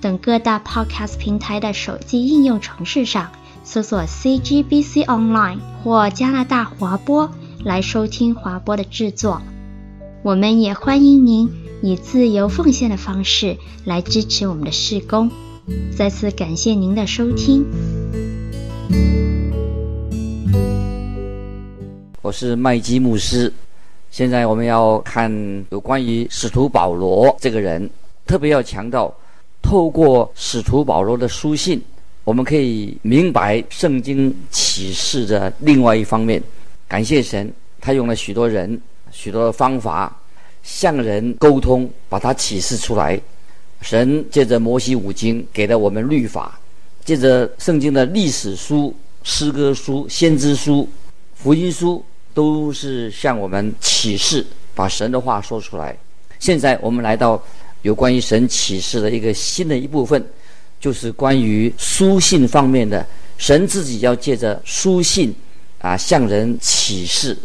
等各大 Podcast 平台的手机应用程式上搜索 CGBC Online 或加拿大华播来收听华播的制作。我们也欢迎您以自由奉献的方式来支持我们的事工。再次感谢您的收听。我是麦基牧师。现在我们要看有关于使徒保罗这个人，特别要强调，透过使徒保罗的书信，我们可以明白圣经启示的另外一方面。感谢神，他用了许多人、许多方法向人沟通，把它启示出来。神借着摩西五经给了我们律法，借着圣经的历史书、诗歌书、先知书、福音书。都是向我们启示，把神的话说出来。现在我们来到有关于神启示的一个新的一部分，就是关于书信方面的。神自己要借着书信啊向人启示。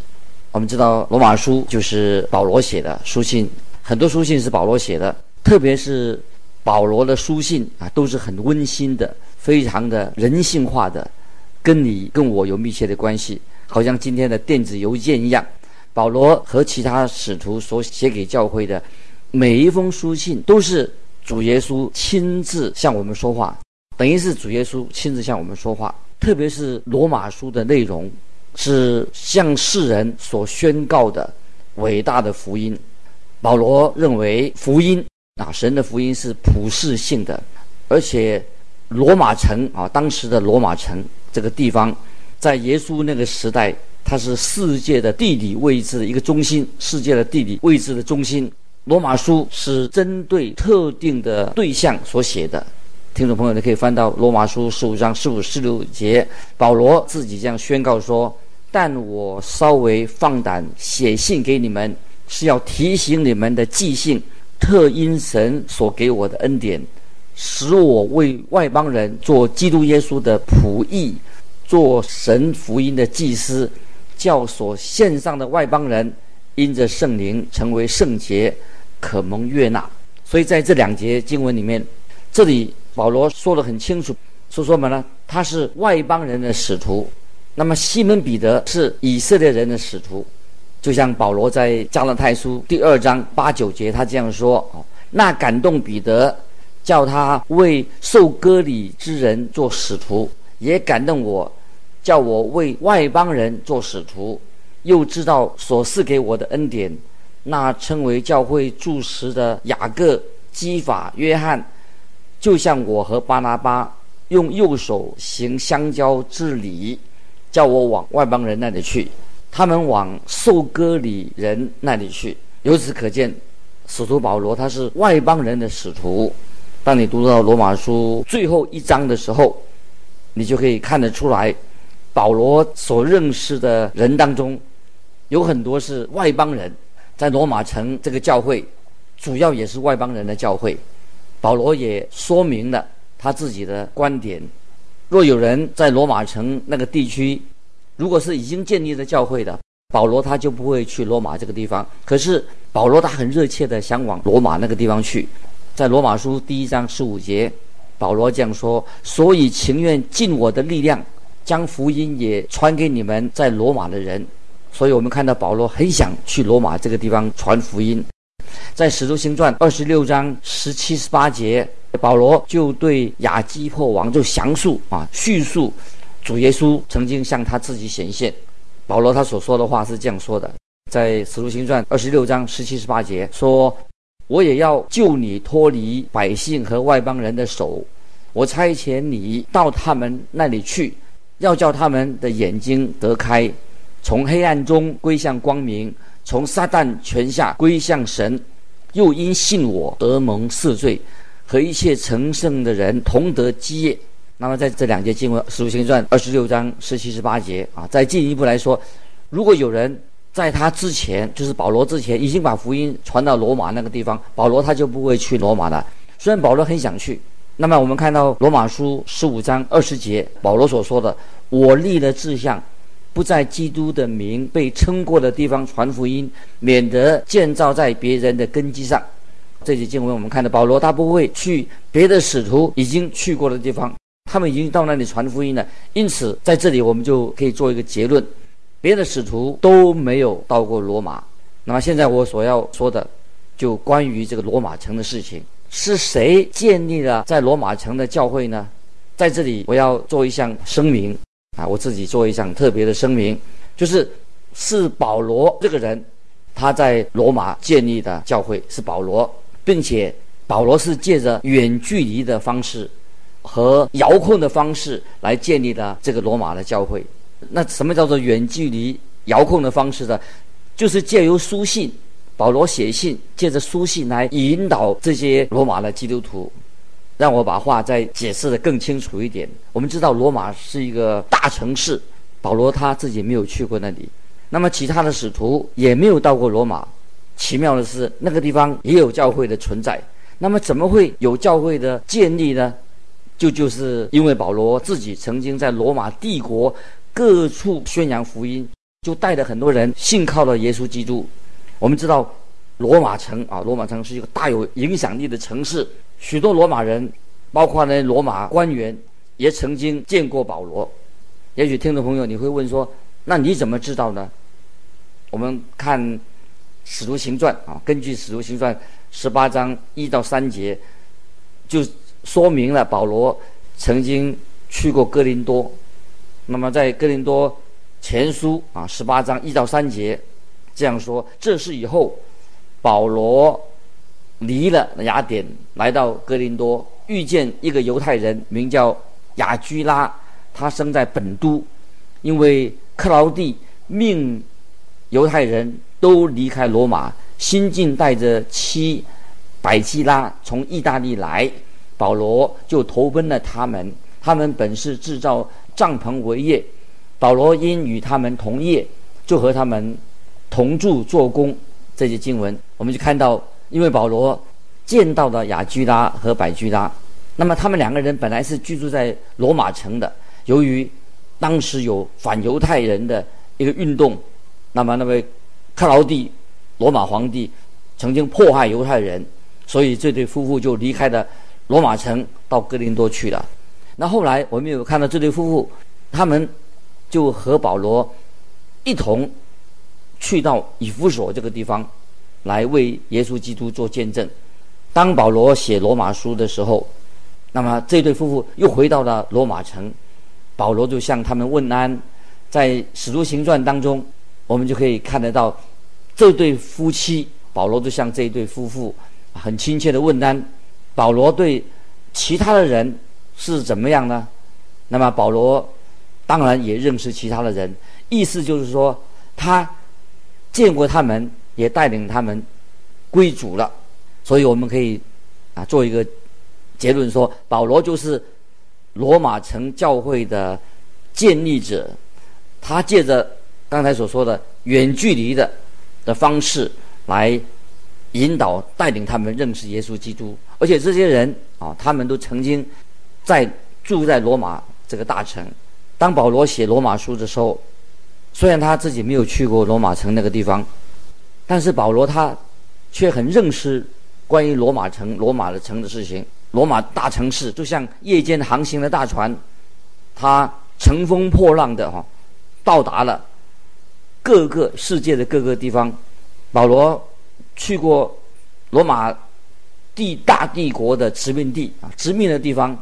我们知道罗马书就是保罗写的书信，很多书信是保罗写的，特别是保罗的书信啊都是很温馨的，非常的人性化的，跟你跟我有密切的关系。好像今天的电子邮件一样，保罗和其他使徒所写给教会的每一封书信，都是主耶稣亲自向我们说话，等于是主耶稣亲自向我们说话。特别是罗马书的内容，是向世人所宣告的伟大的福音。保罗认为福音啊，神的福音是普世性的，而且罗马城啊，当时的罗马城这个地方。在耶稣那个时代，它是世界的地理位置的一个中心，世界的地理位置的中心。罗马书是针对特定的对象所写的。听众朋友，你可以翻到罗马书十五章十五、十六节，保罗自己这样宣告说：“但我稍微放胆写信给你们，是要提醒你们的记性，特因神所给我的恩典，使我为外邦人做基督耶稣的仆役。”做神福音的祭司，教所献上的外邦人因着圣灵成为圣洁，可蒙悦纳。所以在这两节经文里面，这里保罗说得很清楚，说说什么呢？他是外邦人的使徒。那么西门彼得是以色列人的使徒，就像保罗在加拉太书第二章八九节，他这样说：哦，那感动彼得，叫他为受割礼之人做使徒，也感动我。叫我为外邦人做使徒，又知道所赐给我的恩典，那称为教会柱石的雅各、基法、约翰，就像我和巴拿巴用右手行相交之礼，叫我往外邦人那里去，他们往受割礼人那里去。由此可见，使徒保罗他是外邦人的使徒。当你读到罗马书最后一章的时候，你就可以看得出来。保罗所认识的人当中，有很多是外邦人，在罗马城这个教会，主要也是外邦人的教会。保罗也说明了他自己的观点：若有人在罗马城那个地区，如果是已经建立了教会的，保罗他就不会去罗马这个地方。可是保罗他很热切的想往罗马那个地方去。在罗马书第一章十五节，保罗这样说：“所以情愿尽我的力量。”将福音也传给你们在罗马的人，所以我们看到保罗很想去罗马这个地方传福音。在使徒行传二十六章十七、十八节，保罗就对亚基破王就详述啊叙述主耶稣曾经向他自己显现。保罗他所说的话是这样说的：在使徒行传二十六章十七、十八节说：“我也要救你脱离百姓和外邦人的手，我差遣你到他们那里去。”要叫他们的眼睛得开，从黑暗中归向光明，从撒旦权下归向神，又因信我得蒙赦罪，和一切成圣的人同得基业。那么在这两节经文，《使徒行传》二十六章十七、十八节啊，再进一步来说，如果有人在他之前，就是保罗之前，已经把福音传到罗马那个地方，保罗他就不会去罗马了。虽然保罗很想去，那么我们看到罗马书十五章二十节，保罗所说的：“我立了志向，不在基督的名被称过的地方传福音，免得建造在别人的根基上。”这节经文我们看到，保罗他不会去别的使徒已经去过的地方。他们已经到那里传福音了，因此在这里我们就可以做一个结论：别的使徒都没有到过罗马。那么现在我所要说的，就关于这个罗马城的事情，是谁建立了在罗马城的教会呢？在这里我要做一项声明我自己做一项特别的声明，就是是保罗这个人他在罗马建立的教会是保罗，并且保罗是借着远距离的方式。和遥控的方式来建立的这个罗马的教会，那什么叫做远距离遥控的方式呢？就是借由书信，保罗写信，借着书信来引导这些罗马的基督徒。让我把话再解释得更清楚一点。我们知道罗马是一个大城市，保罗他自己没有去过那里，那么其他的使徒也没有到过罗马。奇妙的是，那个地方也有教会的存在。那么怎么会有教会的建立呢？就就是因为保罗自己曾经在罗马帝国各处宣扬福音，就带着很多人信靠了耶稣基督。我们知道，罗马城啊，罗马城是一个大有影响力的城市，许多罗马人，包括呢罗马官员，也曾经见过保罗。也许听众朋友你会问说，那你怎么知道呢？我们看《使徒行传》啊，根据《使徒行传》十八章一到三节，就。说明了保罗曾经去过哥林多，那么在哥林多前书啊十八章一到三节这样说：这是以后保罗离了雅典，来到哥林多，遇见一个犹太人，名叫亚居拉，他生在本都，因为克劳地命犹太人都离开罗马，新近带着妻百基拉从意大利来。保罗就投奔了他们，他们本是制造帐篷为业，保罗因与他们同业，就和他们同住做工。这些经文，我们就看到，因为保罗见到了雅居拉和百居拉，那么他们两个人本来是居住在罗马城的，由于当时有反犹太人的一个运动，那么那位克劳地罗马皇帝曾经迫害犹太人，所以这对夫妇就离开了。罗马城到哥林多去了，那后来我们有看到这对夫妇，他们就和保罗一同去到以弗所这个地方，来为耶稣基督做见证。当保罗写罗马书的时候，那么这对夫妇又回到了罗马城，保罗就向他们问安。在使徒行传当中，我们就可以看得到这对夫妻，保罗就向这一对夫妇很亲切的问安。保罗对其他的人是怎么样呢？那么保罗当然也认识其他的人，意思就是说他见过他们，也带领他们归主了。所以我们可以啊做一个结论说，保罗就是罗马城教会的建立者。他借着刚才所说的远距离的的方式来引导带领他们认识耶稣基督。而且这些人啊，他们都曾经在住在罗马这个大城。当保罗写罗马书的时候，虽然他自己没有去过罗马城那个地方，但是保罗他却很认识关于罗马城、罗马的城的事情。罗马大城市就像夜间航行的大船，他乘风破浪的哈，到达了各个世界的各个地方。保罗去过罗马。帝大帝国的殖民地啊，殖民的地方，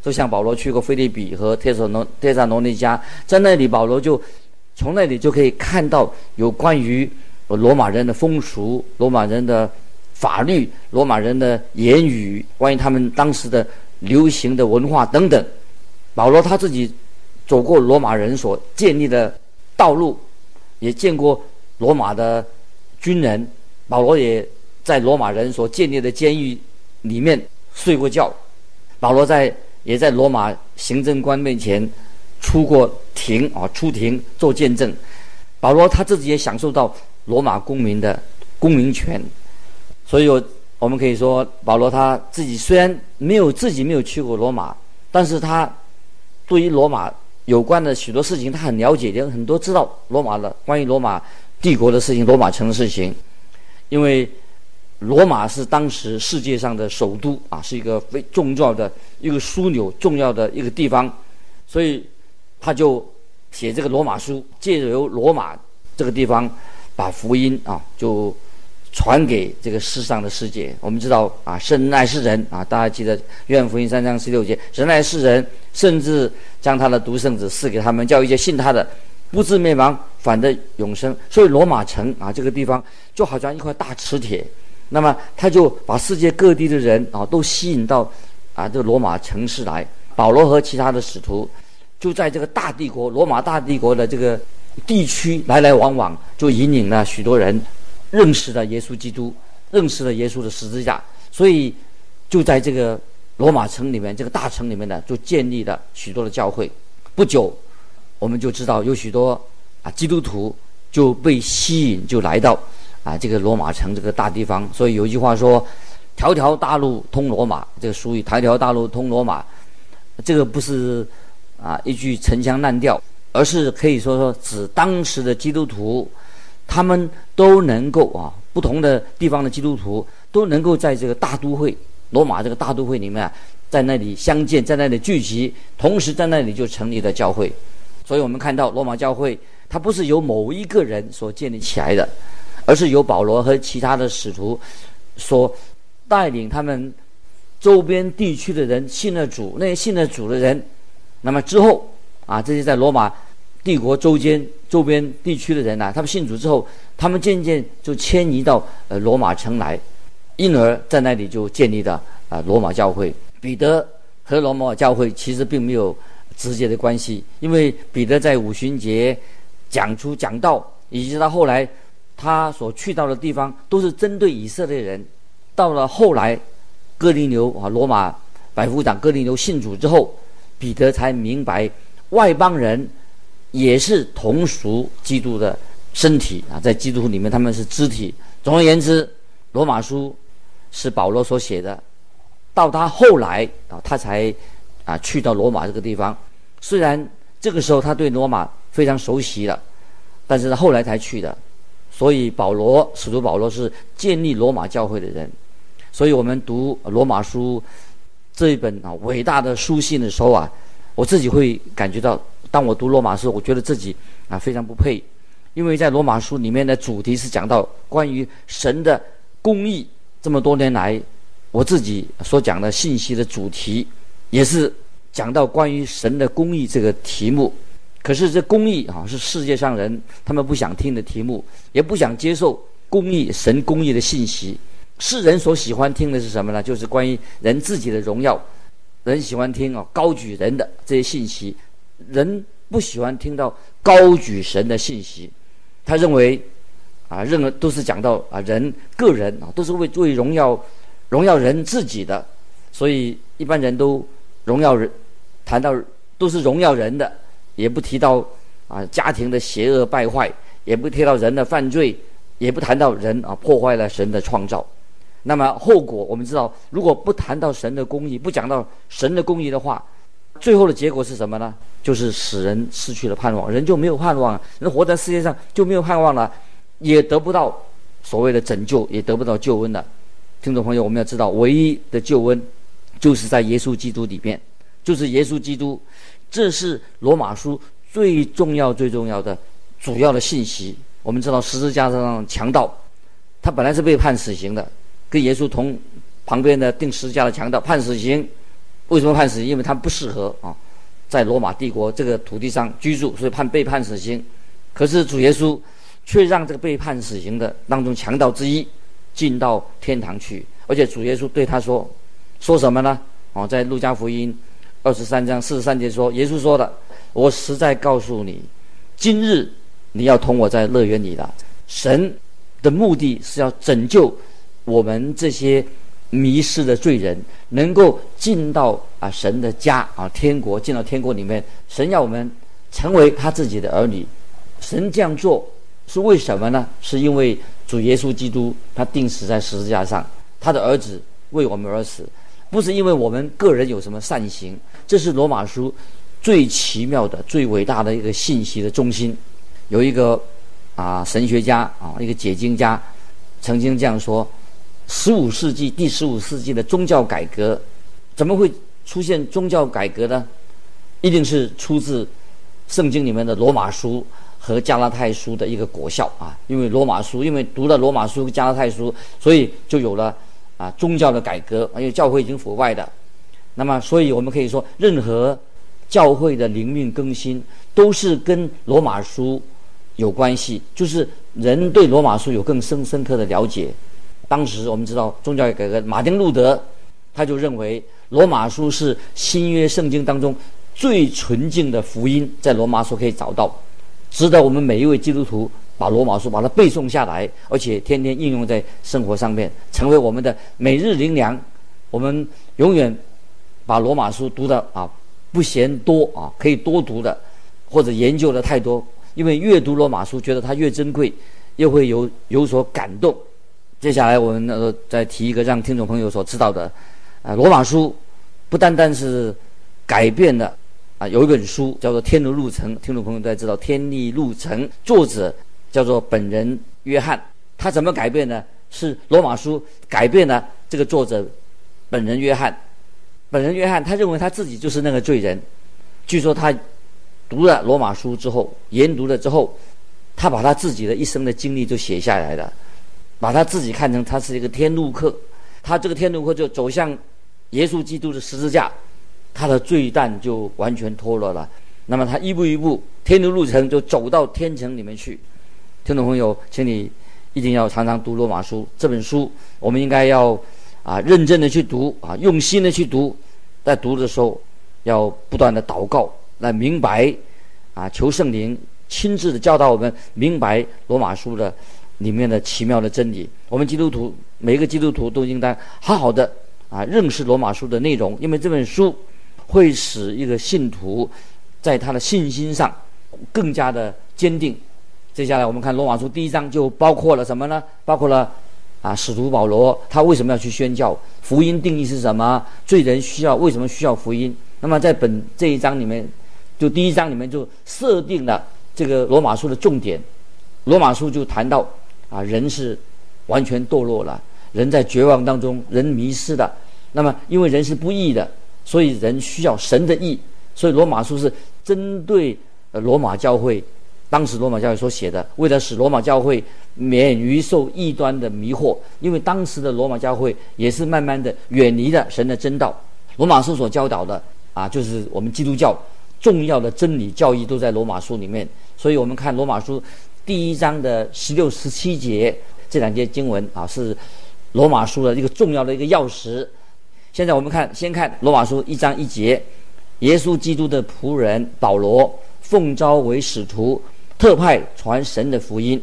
就像保罗去过菲利比和帖撒罗帖撒罗尼加，在那里保罗就从那里就可以看到有关于罗马人的风俗、罗马人的法律、罗马人的言语，关于他们当时的流行的文化等等。保罗他自己走过罗马人所建立的道路，也见过罗马的军人，保罗也。在罗马人所建立的监狱里面睡过觉。保罗在也在罗马行政官面前出过庭啊，出庭做见证。保罗他自己也享受到罗马公民的公民权，所以我们可以说，保罗他自己虽然没有自己没有去过罗马，但是他对于罗马有关的许多事情，他很了解，也很多知道罗马的关于罗马帝国的事情、罗马城的事情，因为罗马是当时世界上的首都啊，是一个非重要的一个枢纽、重要的一个地方，所以他就。写这个罗马书，借由罗马这个地方，把福音啊就传给这个世上的世界。我们知道啊，神爱世人啊，大家记得愿福音三章十六节，神爱世人，甚至将他的独生子赐给他们，叫一些信他的不至灭亡，反得永生。所以罗马城啊这个地方就好像一块大磁铁，那么他就把世界各地的人啊都吸引到啊这罗马城市来。保罗和其他的使徒。就在这个大帝国罗马大帝国的这个地区来来往往，就引领了许多人认识了耶稣基督，认识了耶稣的十字架。所以就在这个罗马城里面，这个大城里面呢，就建立了许多的教会。不久，我们就知道有许多啊基督徒就被吸引，就来到啊这个罗马城这个大地方。所以有一句话说：“条条大路通罗马”，这个俗语“条条大路通罗马”，这个不是。啊，一句陈腔滥调，而是可以说说指当时的基督徒，他们都能够啊，不同的地方的基督徒都能够在这个大都会罗马这个大都会里面啊，在那里相见，在那里聚集，同时在那里就成立了教会。所以我们看到罗马教会，它不是由某一个人所建立起来的，而是由保罗和其他的使徒所带领他们周边地区的人信了主，那些信了主的人。那么之后啊，这些在罗马帝国周边周边地区的人呢、他们信主之后，他们渐渐就迁移到呃罗马城来，因而在那里就建立了啊、罗马教会。彼得和罗马教会其实并没有直接的关系，因为彼得在五旬节讲出讲道，以及到后来他所去到的地方都是针对以色列人。到了后来，哥尼流啊，罗马百夫长哥尼流信主之后。彼得才明白，外邦人也是同属基督的身体啊，在基督里面他们是肢体。总而言之，罗马书是保罗所写的，到他后来啊，他才啊去到罗马这个地方。虽然这个时候他对罗马非常熟悉了，但是他后来才去的。所以保罗使徒保罗是建立罗马教会的人。所以我们读罗马书。这一本啊伟大的书信的时候啊，我自己会感觉到，当我读罗马书，我觉得自己啊非常不配，因为在罗马书里面的主题是讲到关于神的公义。这么多年来，我自己所讲的信息的主题，也是讲到关于神的公义这个题目。可是这公义啊，是世界上人他们不想听的题目，也不想接受公义神公义的信息。世人所喜欢听的是什么呢？就是关于人自己的荣耀，人喜欢听啊高举人的这些信息，人不喜欢听到高举神的信息。他认为啊，任何都是讲到啊人个人啊，都是为为荣耀荣耀人自己的，所以一般人都荣耀人，谈到都是荣耀人的，也不提到啊家庭的邪恶败坏，也不提到人的犯罪，也不谈到人啊破坏了神的创造。那么后果我们知道，如果不谈到神的公义，不讲到神的公义的话，最后的结果是什么呢？就是使人失去了盼望，人就没有盼望，人活在世界上就没有盼望了，也得不到所谓的拯救，也得不到救恩了。听众朋友，我们要知道，唯一的救恩就是在耶稣基督里面，就是耶稣基督，这是罗马书最重要、最重要的主要的信息。我们知道十字架上强盗，他本来是被判死刑的。跟耶稣同旁边的定十字架的强盗判死刑，为什么判死刑？因为他不适合啊，在罗马帝国这个土地上居住，所以判被判死刑。可是主耶稣却让这个被判死刑的当中强盗之一进到天堂去，而且主耶稣对他说：“说什么呢？”哦，在路加福音二十三章四十三节说：“耶稣说的，我实在告诉你，今日你要同我在乐园里了。”神的目的是要拯救。我们这些迷失的罪人，能够进到啊神的家啊天国，进到天国里面。神要我们成为他自己的儿女。神这样做是为什么呢？是因为主耶稣基督他钉死在十字架上，他的儿子为我们而死，不是因为我们个人有什么善行。这是罗马书最奇妙的、最伟大的一个信息的中心。有一个啊神学家啊一个解经家。曾经这样说：十五世纪，第十五世纪的宗教改革，怎么会出现宗教改革呢？一定是出自圣经里面的罗马书和加拉太书的一个果效啊！因为罗马书，因为读了罗马书加拉太书，所以就有了啊宗教的改革。因为教会已经腐败的，那么，所以我们可以说，任何教会的灵命更新，都是跟罗马书有关系，就是。人对罗马书有更深深刻的了解。当时我们知道宗教改革，马丁路德他就认为罗马书是新约圣经当中最纯净的福音，在罗马书可以找到，值得我们每一位基督徒把罗马书把它背诵下来，而且天天应用在生活上面，成为我们的每日灵粮。我们永远把罗马书读的啊不嫌多啊，可以多读的，或者研究的太多。因为越读罗马书，觉得它越珍贵，又会有有所感动。接下来我们呃再提一个让听众朋友所知道的，啊，罗马书不单单是改变了啊，有一本书叫做《天路路程》，听众朋友都知道《天路程》，作者叫做本人约翰。他怎么改变呢？是罗马书改变了这个作者本人约翰。本人约翰他认为他自己就是那个罪人，据说他。读了罗马书之后，研读了之后，他把他自己的一生的经历就写下来了，把他自己看成他是一个天路客，他这个天路客就走向耶稣基督的十字架，他的罪担就完全脱落了。那么他一步一步天路路程就走到天城里面去。听众朋友，请你一定要常常读罗马书这本书，我们应该要啊认真的去读啊，用心的去读，在读的时候要不断的祷告。来明白，啊，求圣灵亲自的教导我们明白罗马书的里面的奇妙的真理。我们基督徒每一个基督徒都应当好好的啊认识罗马书的内容，因为这本书会使一个信徒在他的信心上更加的坚定。接下来我们看罗马书第一章就包括了什么呢？包括了啊使徒保罗他为什么要去宣教？福音定义是什么？罪人需要为什么需要福音？那么在本这一章里面。就第一章里面就设定了这个罗马书的重点，罗马书就谈到啊，人是完全堕落了，人在绝望当中，人迷失了。那么因为人是不义的，所以人需要神的义。所以罗马书是针对罗马教会，当时罗马教会所写的，为了使罗马教会免于受异端的迷惑。因为当时的罗马教会也是慢慢的远离了神的真道。罗马书所教导的啊，就是我们基督教。重要的真理教义都在罗马书里面，所以我们看罗马书第一章的十六、十七节这两节经文啊，是罗马书的一个重要的一个钥匙。现在我们看，先看罗马书一章一节：耶稣基督的仆人保罗，奉召为使徒，特派传神的福音。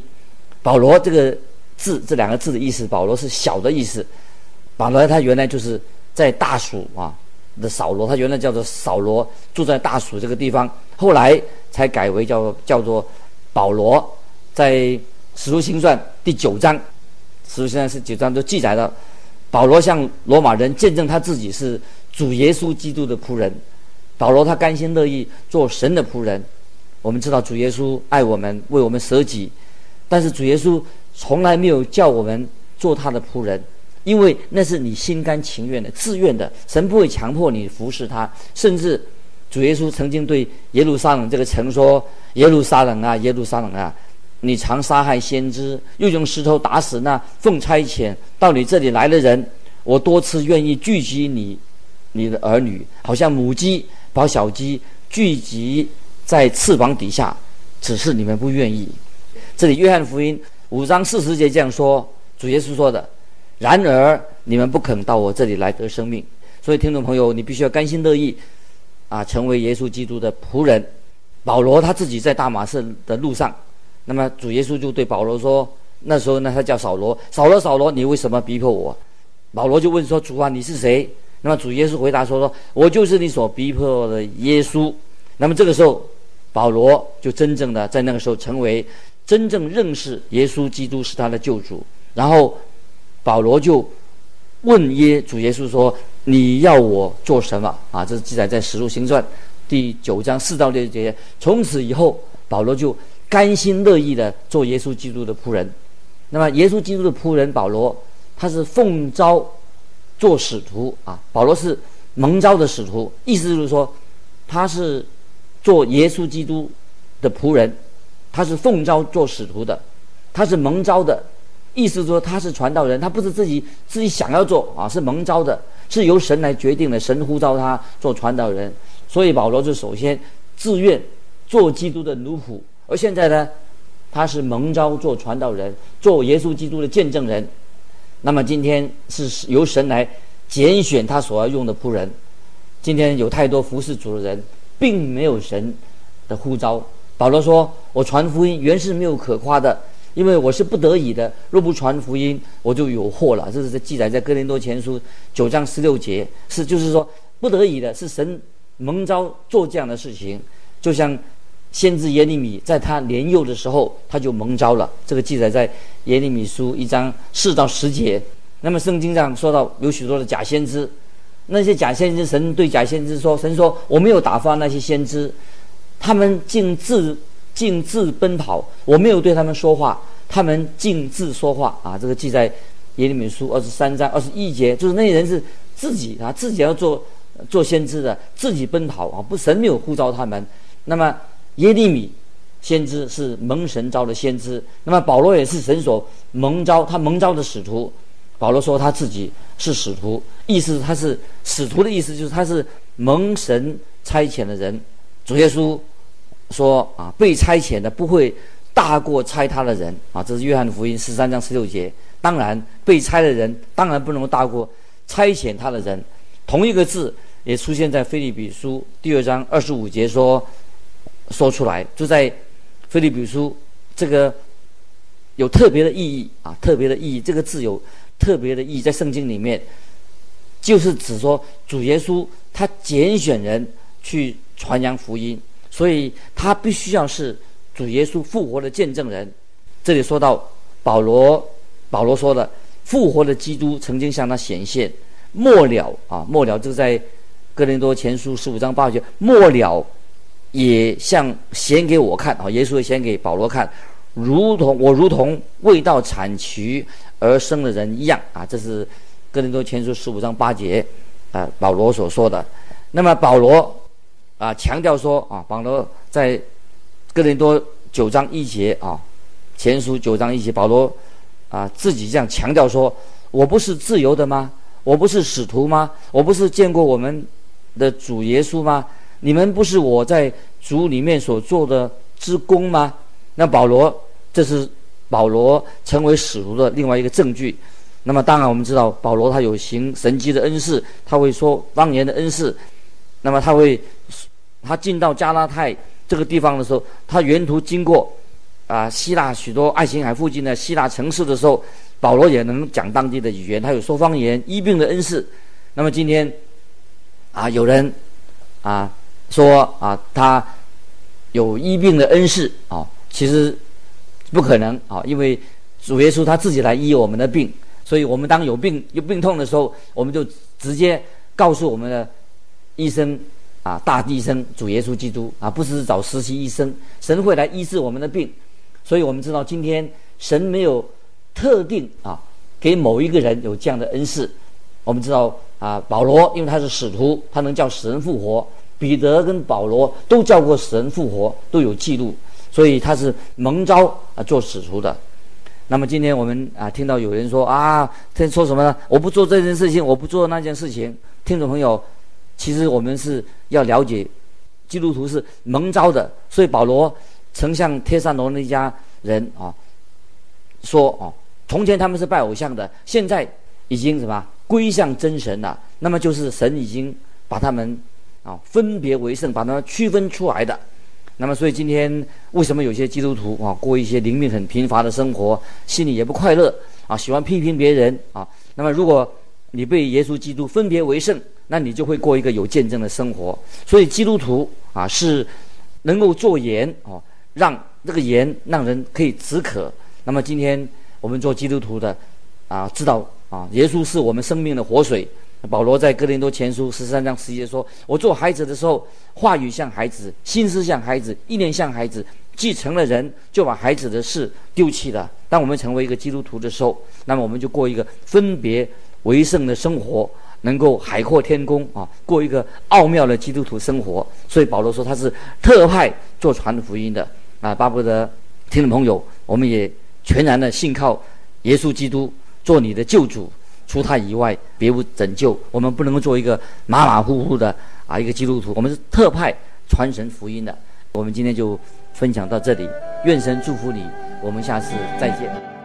保罗这个字，这两个字的意思，保罗是小的意思。保罗他原来就是在大数啊。的扫罗，他原来叫做扫罗，住在大数这个地方，后来才改为叫叫做保罗。在《使徒行传》第九章，《使徒行传》是九章都记载了，保罗向罗马人见证他自己是主耶稣基督的仆人。保罗他甘心乐意做神的仆人。我们知道主耶稣爱我们，为我们舍己，但是主耶稣从来没有叫我们做他的仆人。因为那是你心甘情愿的、自愿的，神不会强迫你服侍他。甚至主耶稣曾经对耶路撒冷这个城说：“耶路撒冷啊，耶路撒冷啊，你常杀害先知，又用石头打死那奉差遣到你这里来的人。我多次愿意聚集你，你的儿女，好像母鸡把小鸡聚集在翅膀底下，只是你们不愿意。”这里约翰福音五章四十节这样说，主耶稣说的。然而你们不肯到我这里来得生命，所以听众朋友，你必须要甘心乐意，啊，成为耶稣基督的仆人。保罗他自己在大马士的路上，那么主耶稣就对保罗说：“那时候呢，他叫扫罗，扫罗，扫罗，你为什么逼迫我？保罗就问说：“主啊，你是谁？”那么主耶稣回答说：“说我就是你所逼迫的耶稣。”那么这个时候，保罗就真正的在那个时候成为真正认识耶稣基督是他的救主。然后保罗就问耶主耶稣说：“你要我做什么？”啊，这是记载在《使徒行传》第九章四到六节。从此以后，保罗就甘心乐意的做耶稣基督的仆人。那么，耶稣基督的仆人保罗，他是奉召做使徒啊。保罗是蒙召的使徒，意思就是说，他是做耶稣基督的仆人，他是奉召做使徒的，他是蒙召的。意思说他是传道人，他不是自己自己想要做啊，是蒙召的，是由神来决定的，神呼召他做传道人。所以保罗就首先自愿做基督的奴仆。而现在呢，他是蒙召做传道人，做耶稣基督的见证人。那么今天是由神来拣选他所要用的仆人。今天有太多服侍主的人，并没有神的呼召。保罗说：“我传福音原是没有可夸的，因为我是不得已的。若不传福音，我就有祸了。”这是记载在哥林多前书九章十六节，是就是说不得已的，是神蒙召做这样的事情，就像。先知耶利米在他年幼的时候，他就蒙召了。这个记载在耶利米书一章四到十节。那么圣经上说到有许多的假先知，那些假先知，神对假先知说：“神说我没有打发那些先知，他们竟自竟自奔跑，我没有对他们说话，他们竟自说话。”啊，这个记在耶利米书二十三章二十一节，就是那些人是自己啊，自己要做做先知的，自己奔跑啊，不，神没有呼召他们。那么。耶利米先知是蒙神召的先知，那么保罗也是神所蒙召，他蒙召的使徒。保罗说他自己是使徒，意思他是使徒的意思就是他是蒙神差遣的人。主耶稣说啊，被差遣的不会大过差他的人啊，这是约翰福音十三章十六节。当然，被差的人当然不能大过差遣他的人。同一个字也出现在腓立比书第二章二十五节说。说出来，就在腓立比书，这个有特别的意义啊，特别的意义。这个字有特别的意义，在圣经里面，就是指说主耶稣他拣选人去传扬福音，所以他必须要是主耶稣复活的见证人。这里说到保罗，保罗说的复活的基督曾经向他显现，末了啊，末了就在哥林多前书十五章八节，末了。也像显给我看啊，耶稣显给保罗看，如同我如同未到产期而生的人一样啊，这是哥林多前书十五章八节啊，保罗所说的。那么保罗啊强调说啊，保罗在哥林多九章一节啊，前书九章一节，保罗啊自己这样强调说：我不是自由的吗？我不是使徒吗？我不是见过我们的主耶稣吗？你们不是我在主里面所做的之功吗？那保罗，这是保罗成为使徒的另外一个证据。那么当然我们知道，保罗他有行神迹的恩赐，他会说方言的恩赐。那么他会，他进到加拉太这个地方的时候，他沿途经过啊希腊许多爱琴海附近的希腊城市的时候，保罗也能讲当地的语言，他有说方言、医病的恩赐。那么今天啊，有人啊。说啊，他有医病的恩赐啊，其实不可能啊，因为主耶稣他自己来医我们的病，所以我们当有病有病痛的时候，我们就直接告诉我们的医生啊，大医生主耶稣基督啊，不是找实习医生，神会来医治我们的病，所以我们知道今天神没有特定啊给某一个人有这样的恩赐，我们知道啊，保罗因为他是使徒，他能叫死人复活。彼得跟保罗都叫过死人复活，都有记录，所以他是蒙召啊做使徒的。那么今天我们啊听到有人说啊，他说什么呢？我不做这件事情，我不做那件事情。听众朋友，其实我们是要了解，基督徒是蒙召的。所以保罗曾向帖撒罗尼迦人啊说啊，从前他们是拜偶像的，现在已经什么归向真神了。那么就是神已经把他们。啊，分别为圣，把它区分出来的。那么，所以今天为什么有些基督徒啊，过一些灵命很贫乏的生活，心里也不快乐啊，喜欢批评别人啊？那么，如果你被耶稣基督分别为圣，那你就会过一个有见证的生活。所以基督徒啊，是能够做盐哦，让这个盐让人可以止渴。那么今天我们做基督徒的啊，知道啊，耶稣是我们生命的活水。保罗在哥林多前书十三章十一节说：“我做孩子的时候，话语像孩子，心思像孩子，意念像孩子。既成了人，就把孩子的事丢弃了。当我们成为一个基督徒的时候，那么我们就过一个分别为圣的生活，能够海阔天空啊，过一个奥妙的基督徒生活。所以保罗说他是特派做传福音的啊，巴不得听众朋友，我们也全然的信靠耶稣基督做你的救主。”除他以外，别无拯救。我们不能够做一个马马虎虎的啊一个基督徒，我们是特派传神福音的。我们今天就分享到这里，愿神祝福你，我们下次再见。